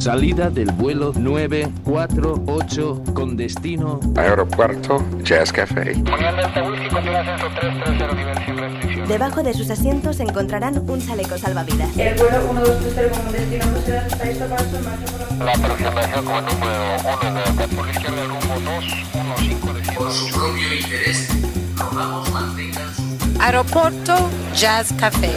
Salida del vuelo 948 con destino Aeropuerto Jazz Café. Debajo de sus asientos encontrarán un chaleco salvavidas. El vuelo 1230 como destino José está listo para su por la aproximación como número 1 de por la izquierda rumbo 215 de Por su propio interés, rogamos mantengan su Aeropuerto Jazz Café.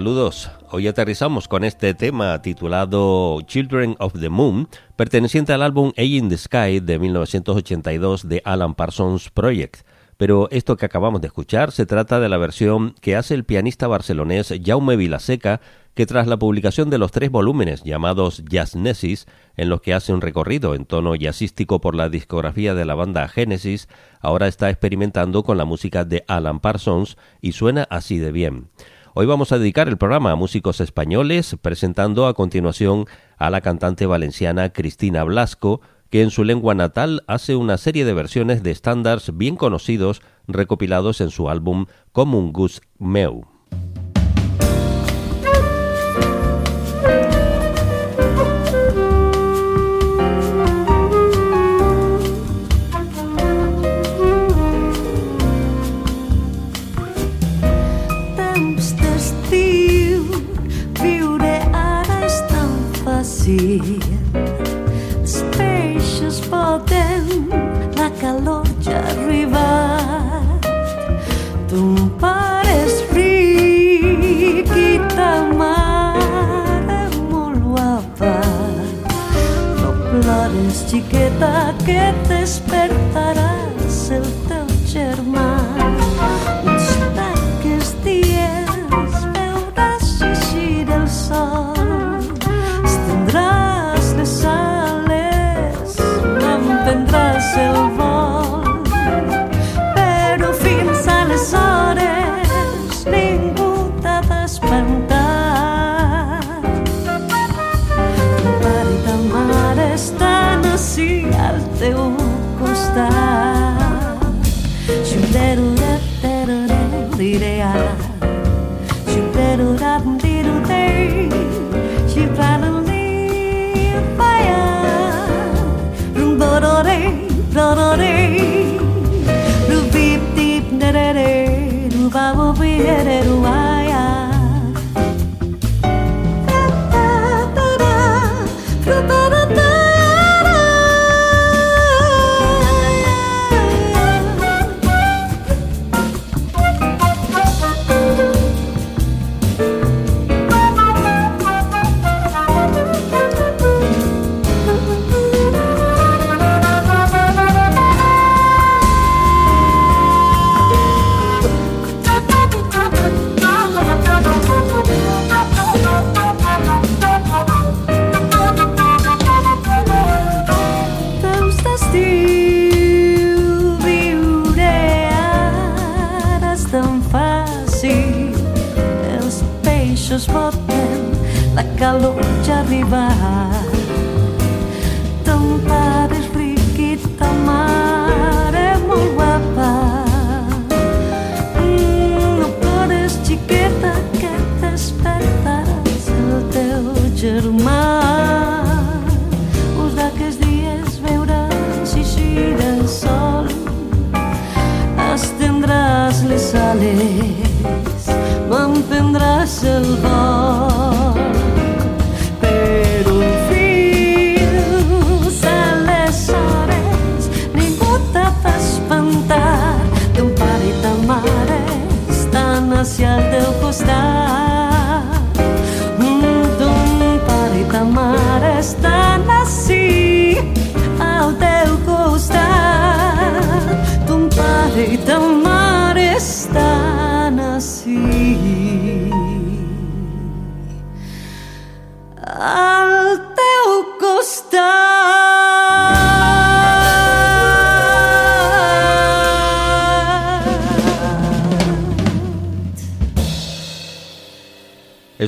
Saludos. Hoy aterrizamos con este tema titulado Children of the Moon, perteneciente al álbum A in the Sky de 1982 de Alan Parsons Project. Pero esto que acabamos de escuchar se trata de la versión que hace el pianista barcelonés Jaume Vilaseca, que tras la publicación de los tres volúmenes llamados Jazznesis, en los que hace un recorrido en tono jazzístico por la discografía de la banda Genesis, ahora está experimentando con la música de Alan Parsons y suena así de bien. Hoy vamos a dedicar el programa a músicos españoles, presentando a continuación a la cantante valenciana Cristina Blasco, que en su lengua natal hace una serie de versiones de estándares bien conocidos recopilados en su álbum Comun Gus Meu.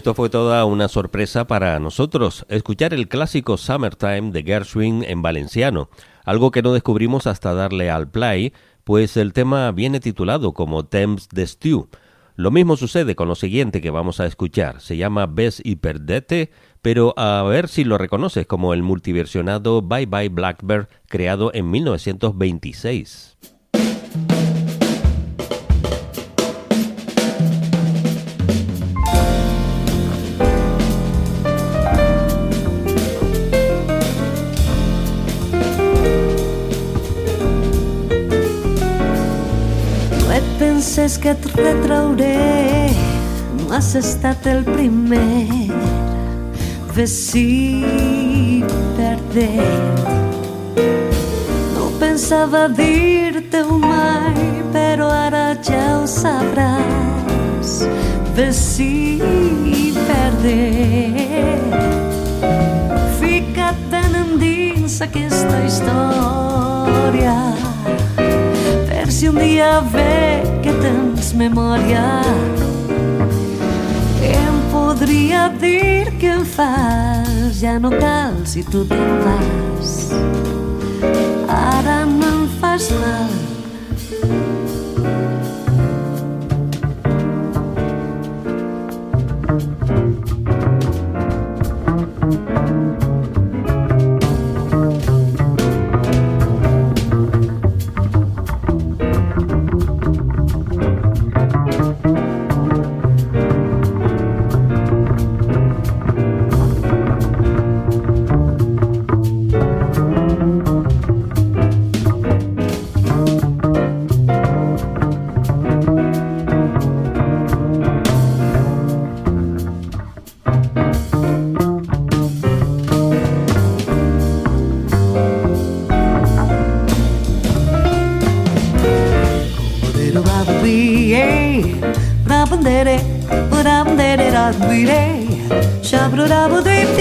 Esto fue toda una sorpresa para nosotros, escuchar el clásico Summertime de Gershwin en valenciano, algo que no descubrimos hasta darle al play, pues el tema viene titulado como Thames the Stew. Lo mismo sucede con lo siguiente que vamos a escuchar, se llama Bes y Perdete, pero a ver si lo reconoces como el multiversionado Bye Bye Blackbird creado en 1926. Penses que et retrauré has estat el primer vestit perdent. No pensava dir-te-ho mai, però ara ja ho sabràs. Vestit perdent. Fica't ben endins aquesta història si un dia ve que tens memòria em podria dir que em fas ja no cal si tu te'n vas. Ara no em fas mal bleeding. Shabru dabu deep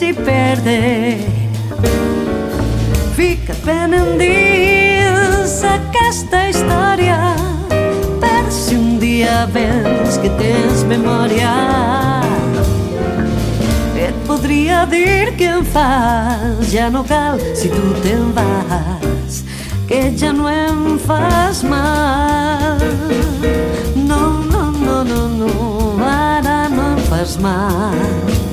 ves i perde Fica't ben endins aquesta història per si un dia veus que tens memòria. Et podria dir que em fas, ja no cal si tu te'n vas, que ja no em fas mal. No, no, no, no, no, ara no em fas mal.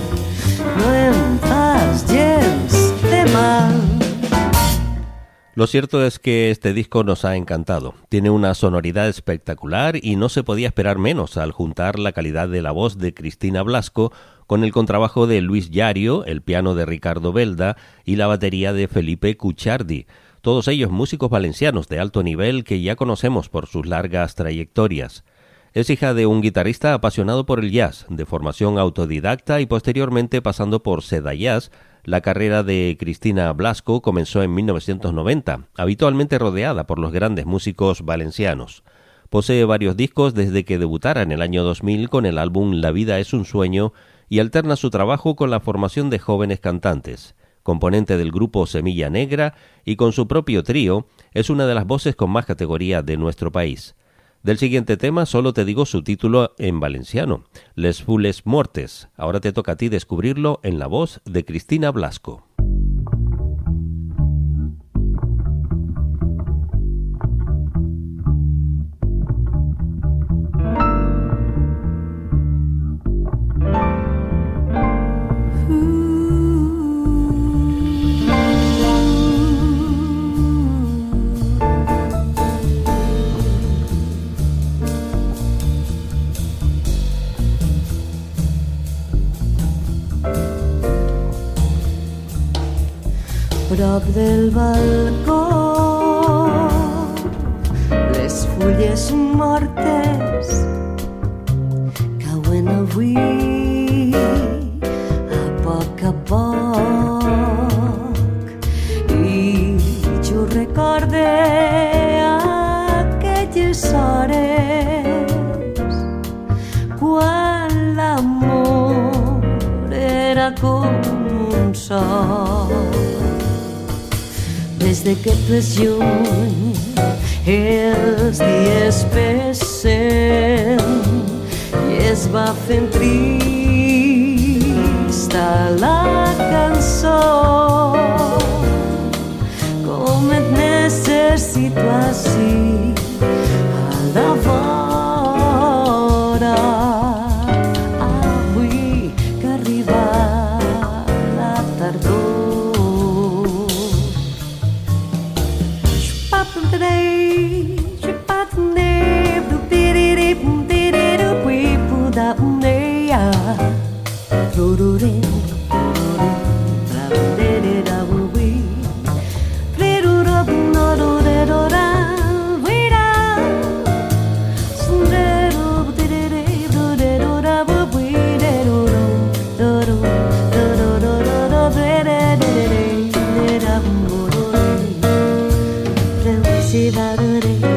Lo cierto es que este disco nos ha encantado. Tiene una sonoridad espectacular y no se podía esperar menos al juntar la calidad de la voz de Cristina Blasco con el contrabajo de Luis Yario, el piano de Ricardo Belda y la batería de Felipe Cuchardi. Todos ellos músicos valencianos de alto nivel que ya conocemos por sus largas trayectorias. Es hija de un guitarrista apasionado por el jazz, de formación autodidacta y posteriormente pasando por Seda Jazz, la carrera de Cristina Blasco comenzó en 1990, habitualmente rodeada por los grandes músicos valencianos. Posee varios discos desde que debutara en el año 2000 con el álbum La vida es un sueño y alterna su trabajo con la formación de jóvenes cantantes. Componente del grupo Semilla Negra y con su propio trío, es una de las voces con más categoría de nuestro país. Del siguiente tema solo te digo su título en valenciano, Les Fules Mortes. Ahora te toca a ti descubrirlo en la voz de Cristina Blasco. Prop del balcó. Les fulles mortes cauen avui a poc a poc. I jo recorde aquelles hores quan l'amor era com un sol de lluny els dies passen i es va trista la cançó com et necessito així a la vora another.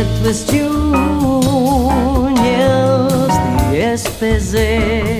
It was Junior's the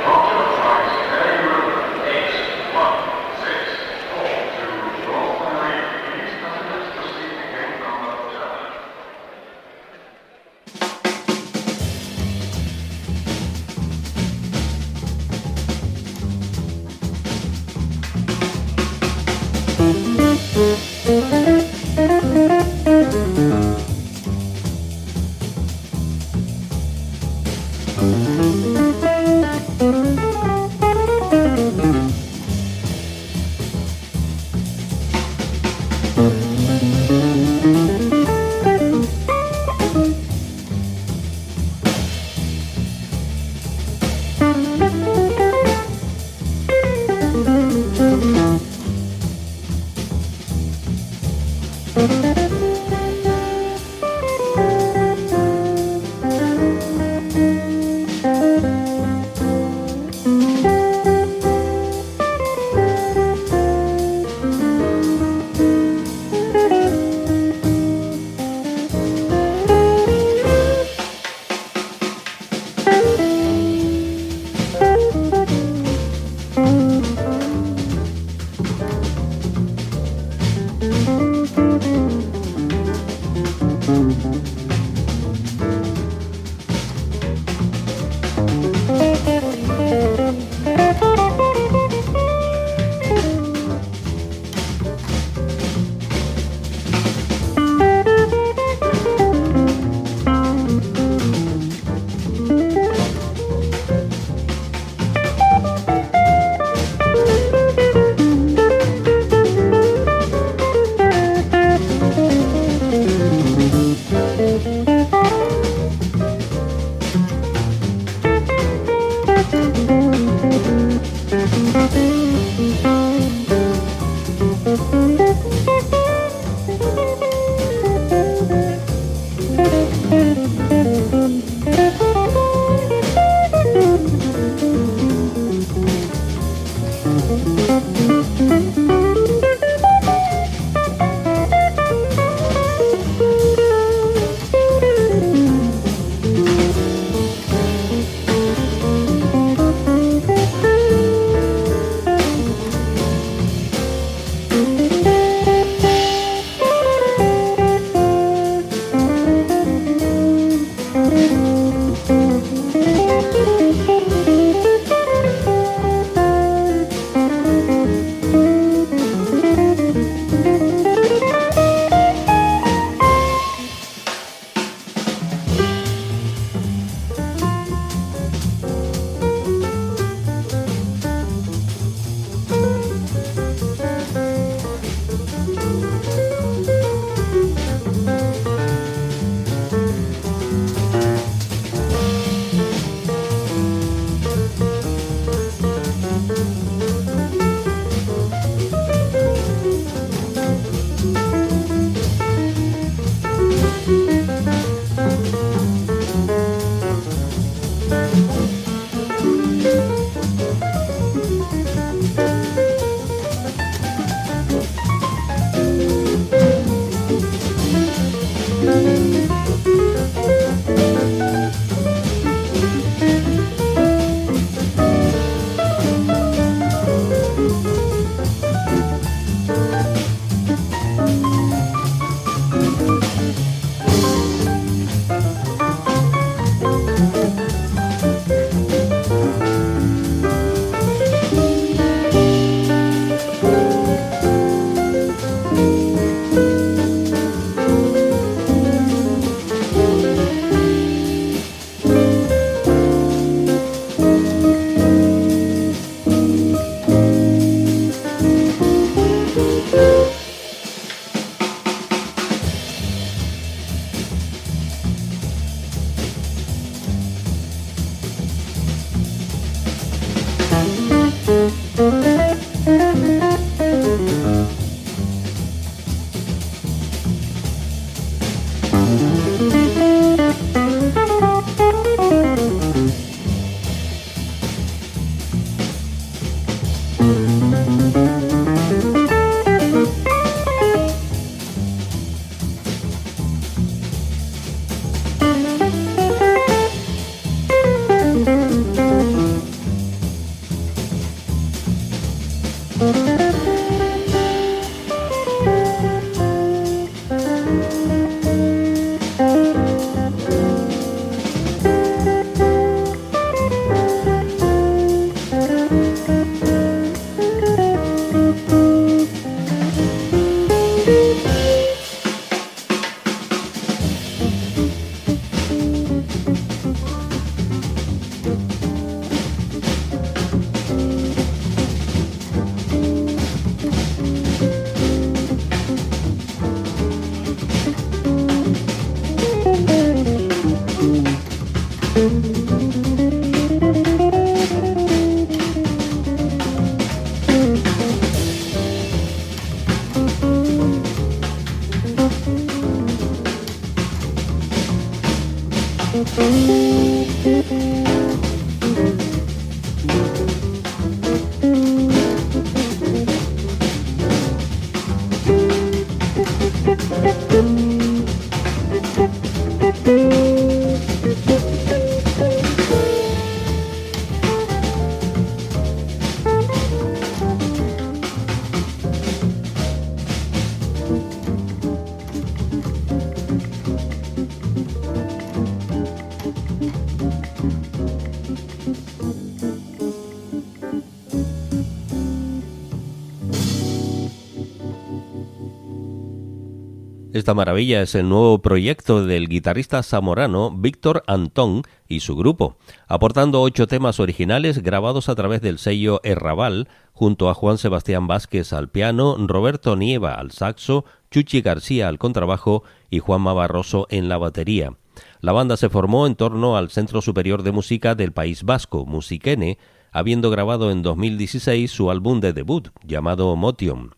Esta maravilla es el nuevo proyecto del guitarrista zamorano Víctor Antón y su grupo, aportando ocho temas originales grabados a través del sello Errabal, junto a Juan Sebastián Vázquez al piano, Roberto Nieva al saxo, Chuchi García al contrabajo y Juanma Barroso en la batería. La banda se formó en torno al Centro Superior de Música del País Vasco, Musiquene, habiendo grabado en 2016 su álbum de debut, llamado Motion.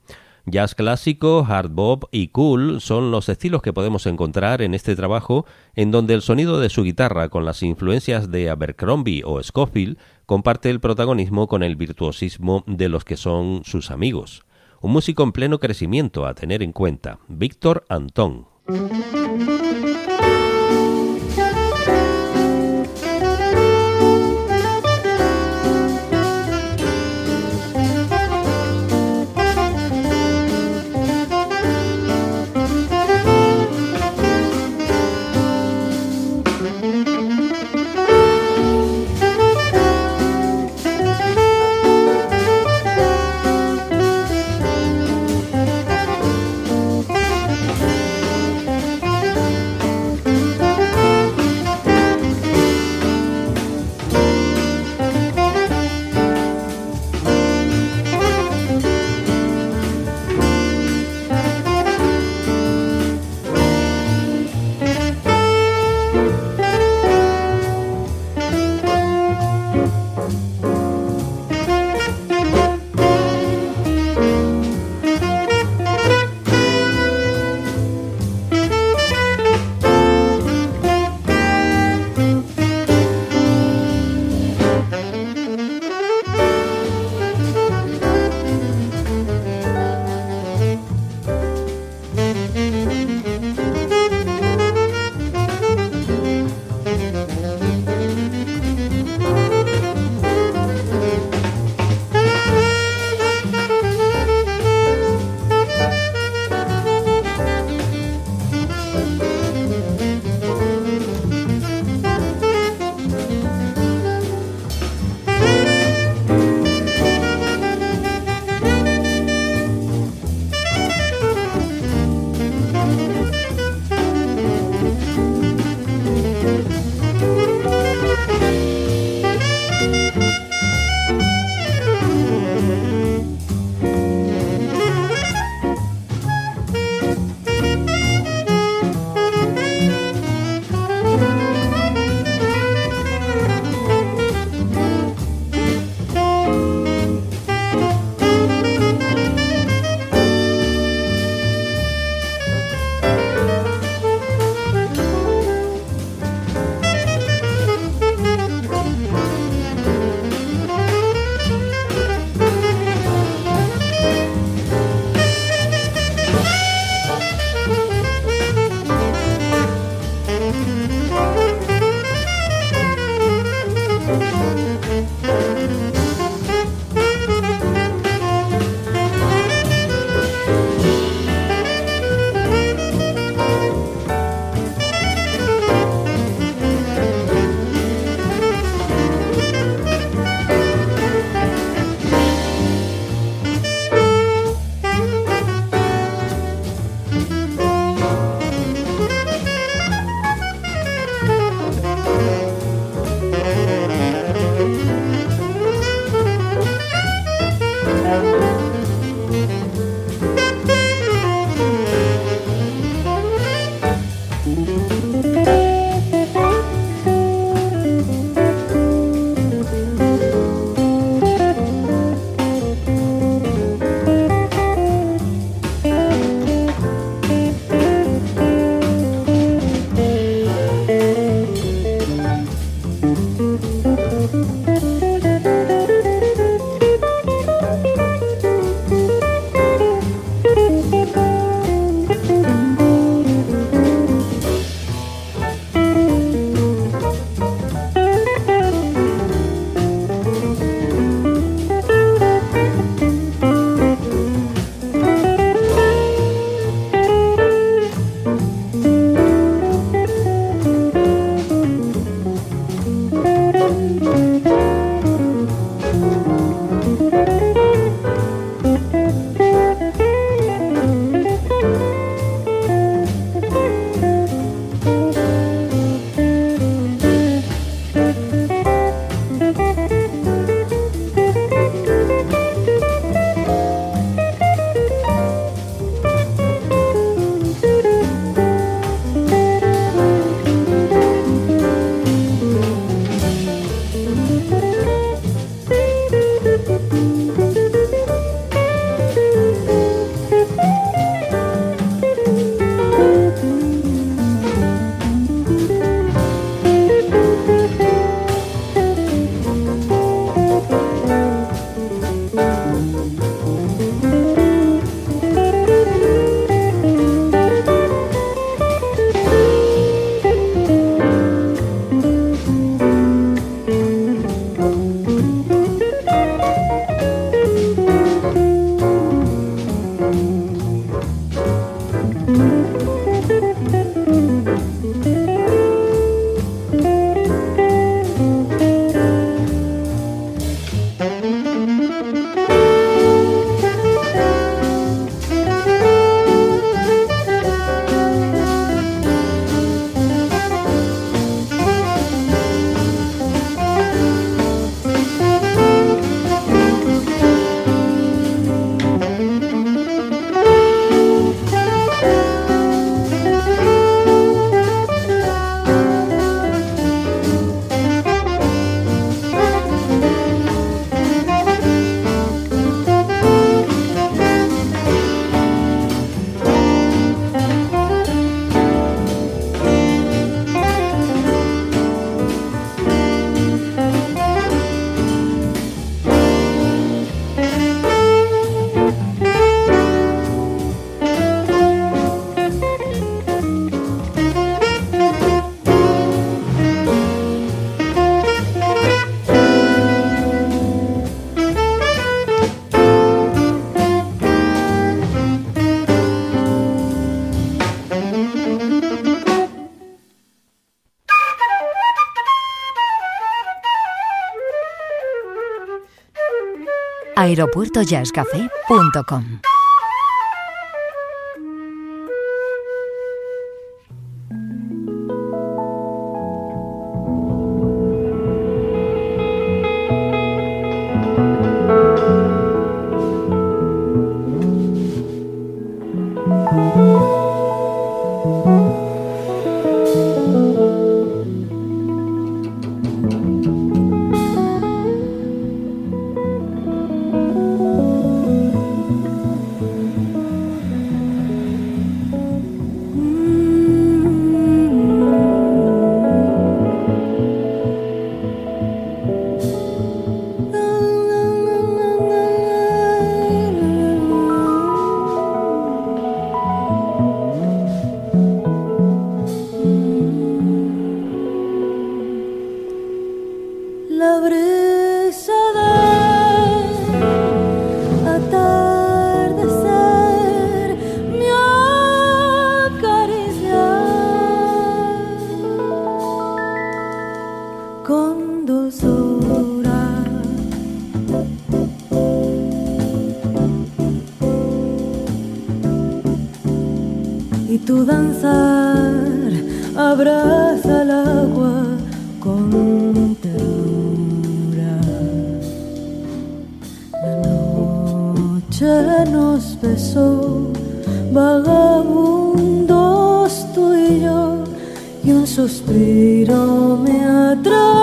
Jazz clásico, hard bop y cool son los estilos que podemos encontrar en este trabajo, en donde el sonido de su guitarra con las influencias de Abercrombie o Scofield comparte el protagonismo con el virtuosismo de los que son sus amigos. Un músico en pleno crecimiento a tener en cuenta, Víctor Antón. aeropuertojazzcafé.com tu danzar abraza al agua con ternura. La noche nos besó, vagabundos tú y yo, y un suspiro me atrajo.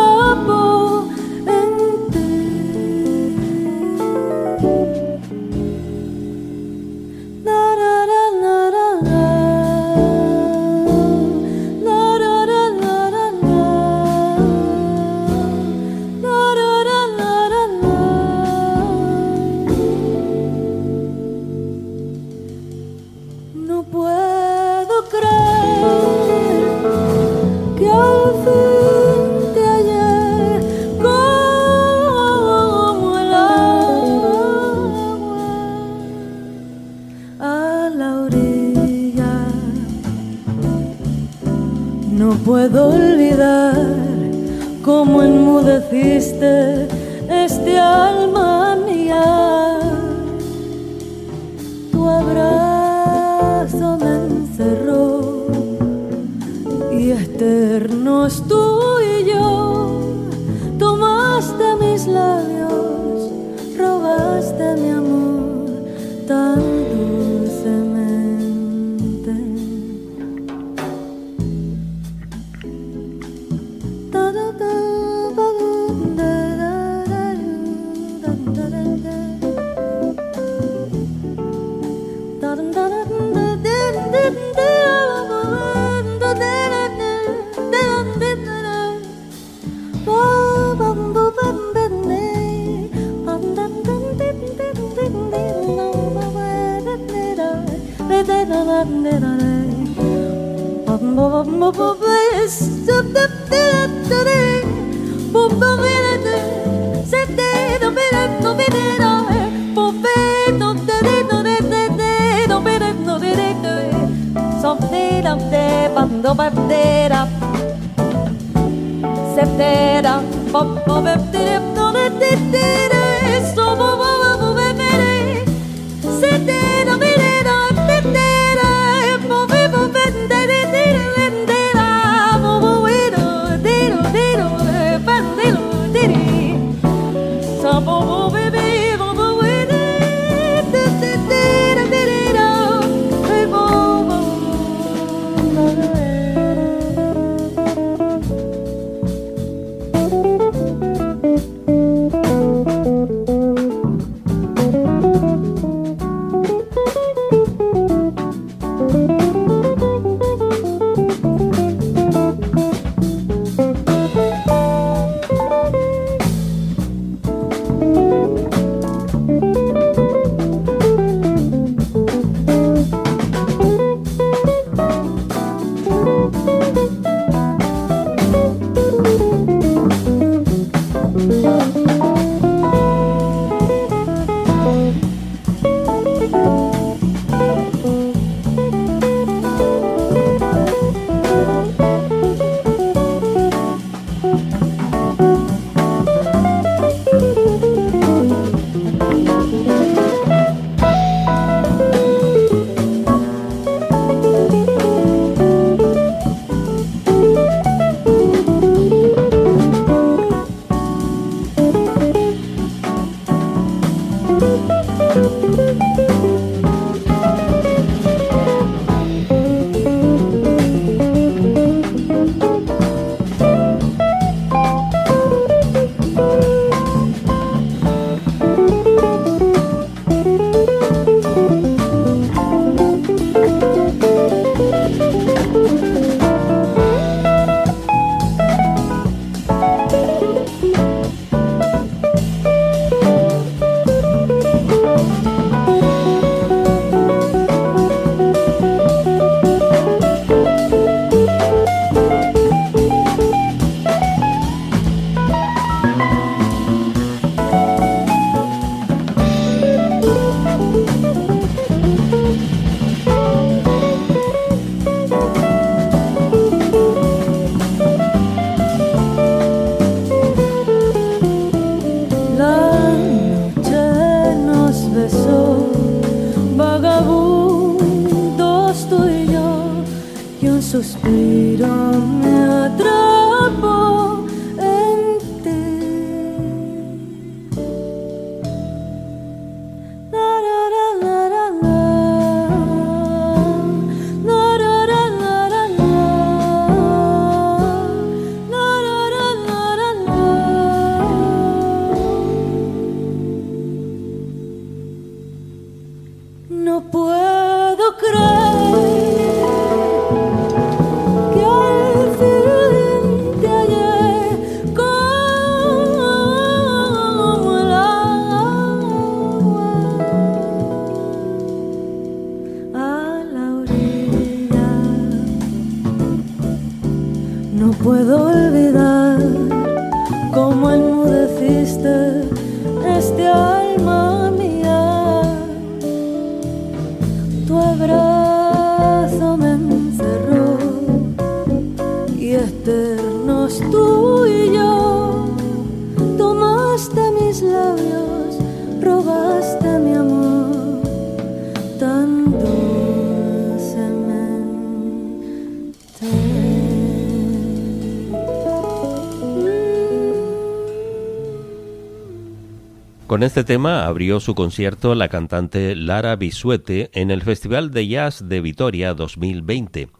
Con este tema abrió su concierto la cantante Lara Bisuete en el Festival de Jazz de Vitoria 2020.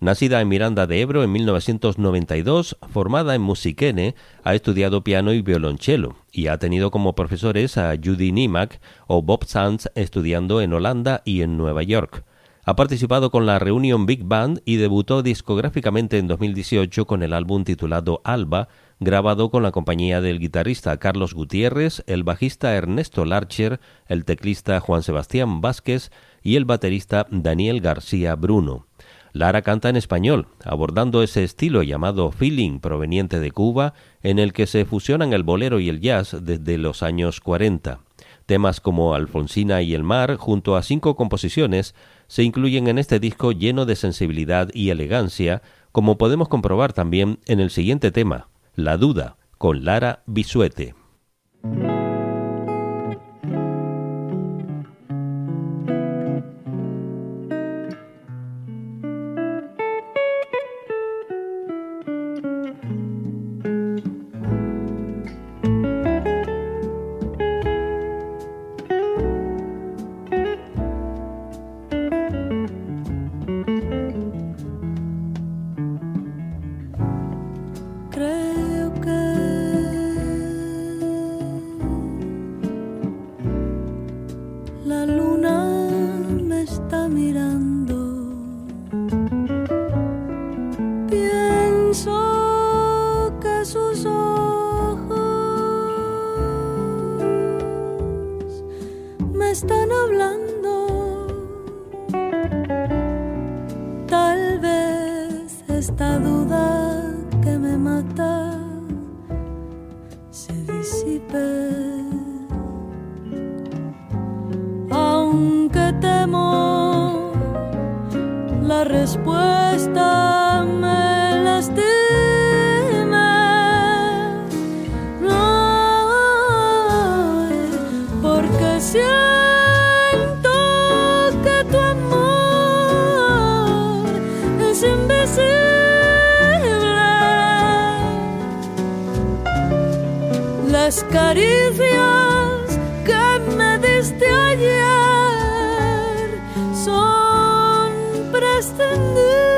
Nacida en Miranda de Ebro en 1992, formada en Musiquene, ha estudiado piano y violonchelo y ha tenido como profesores a Judy Nimac o Bob Sands estudiando en Holanda y en Nueva York. Ha participado con la Reunion Big Band y debutó discográficamente en 2018 con el álbum titulado Alba, grabado con la compañía del guitarrista Carlos Gutiérrez, el bajista Ernesto Larcher, el teclista Juan Sebastián Vázquez y el baterista Daniel García Bruno. Lara canta en español, abordando ese estilo llamado feeling proveniente de Cuba, en el que se fusionan el bolero y el jazz desde los años 40. Temas como Alfonsina y el mar, junto a cinco composiciones, se incluyen en este disco lleno de sensibilidad y elegancia, como podemos comprobar también en el siguiente tema, La duda, con Lara Bisuete. Las caricias que me diste ayer son prescindibles.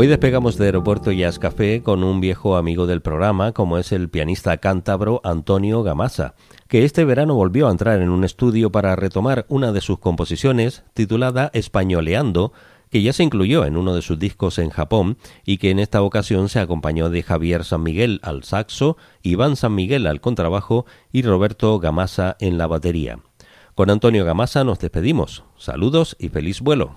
Hoy despegamos de Aeropuerto Jazz Café con un viejo amigo del programa, como es el pianista cántabro Antonio Gamasa, que este verano volvió a entrar en un estudio para retomar una de sus composiciones titulada Españoleando, que ya se incluyó en uno de sus discos en Japón y que en esta ocasión se acompañó de Javier San Miguel al saxo, Iván San Miguel al contrabajo y Roberto Gamasa en la batería. Con Antonio Gamasa nos despedimos. Saludos y feliz vuelo.